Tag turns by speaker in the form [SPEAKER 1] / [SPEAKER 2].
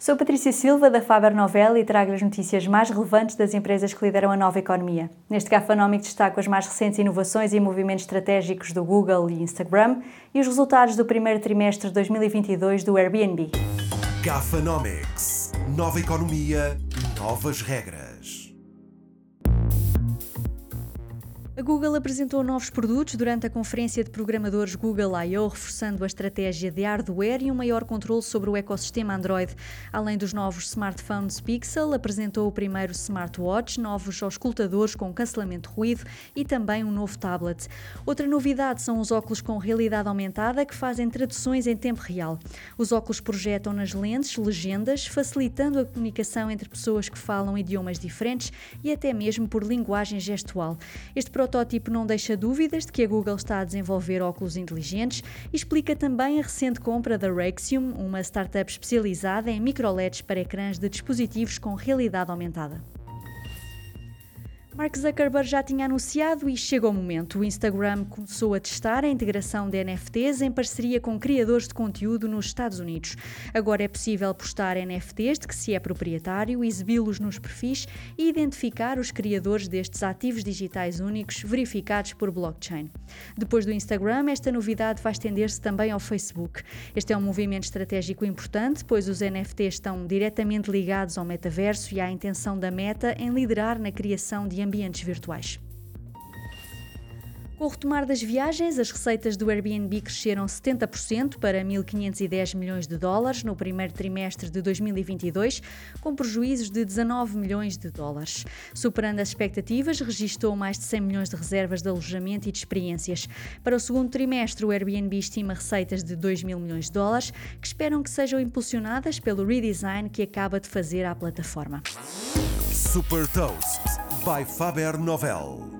[SPEAKER 1] Sou Patrícia Silva, da Faber Novel, e trago as notícias mais relevantes das empresas que lideram a nova economia. Neste Gafanómico destaco as mais recentes inovações e movimentos estratégicos do Google e Instagram e os resultados do primeiro trimestre de 2022 do Airbnb.
[SPEAKER 2] Gafanomics. Nova economia, novas regras.
[SPEAKER 1] A Google apresentou novos produtos durante a conferência de programadores Google I.O., reforçando a estratégia de hardware e um maior controle sobre o ecossistema Android. Além dos novos smartphones Pixel, apresentou o primeiro smartwatch, novos auscultadores com cancelamento de ruído e também um novo tablet. Outra novidade são os óculos com realidade aumentada que fazem traduções em tempo real. Os óculos projetam nas lentes legendas, facilitando a comunicação entre pessoas que falam idiomas diferentes e até mesmo por linguagem gestual. Este protótipo não deixa dúvidas de que a Google está a desenvolver óculos inteligentes e explica também a recente compra da Raxium, uma startup especializada em microLEDs para ecrãs de dispositivos com realidade aumentada. Mark Zuckerberg já tinha anunciado e chega o momento. O Instagram começou a testar a integração de NFTs em parceria com criadores de conteúdo nos Estados Unidos. Agora é possível postar NFTs de que se é proprietário, exibi-los nos perfis e identificar os criadores destes ativos digitais únicos verificados por blockchain. Depois do Instagram, esta novidade vai estender-se também ao Facebook. Este é um movimento estratégico importante, pois os NFTs estão diretamente ligados ao metaverso e à intenção da Meta em liderar na criação de ambientes virtuais. Com o retomar das viagens, as receitas do Airbnb cresceram 70% para 1.510 milhões de dólares no primeiro trimestre de 2022, com prejuízos de 19 milhões de dólares. Superando as expectativas, registrou mais de 100 milhões de reservas de alojamento e de experiências. Para o segundo trimestre, o Airbnb estima receitas de 2 mil milhões de dólares, que esperam que sejam impulsionadas pelo redesign que acaba de fazer à plataforma.
[SPEAKER 2] Super Toast by Faber Novel.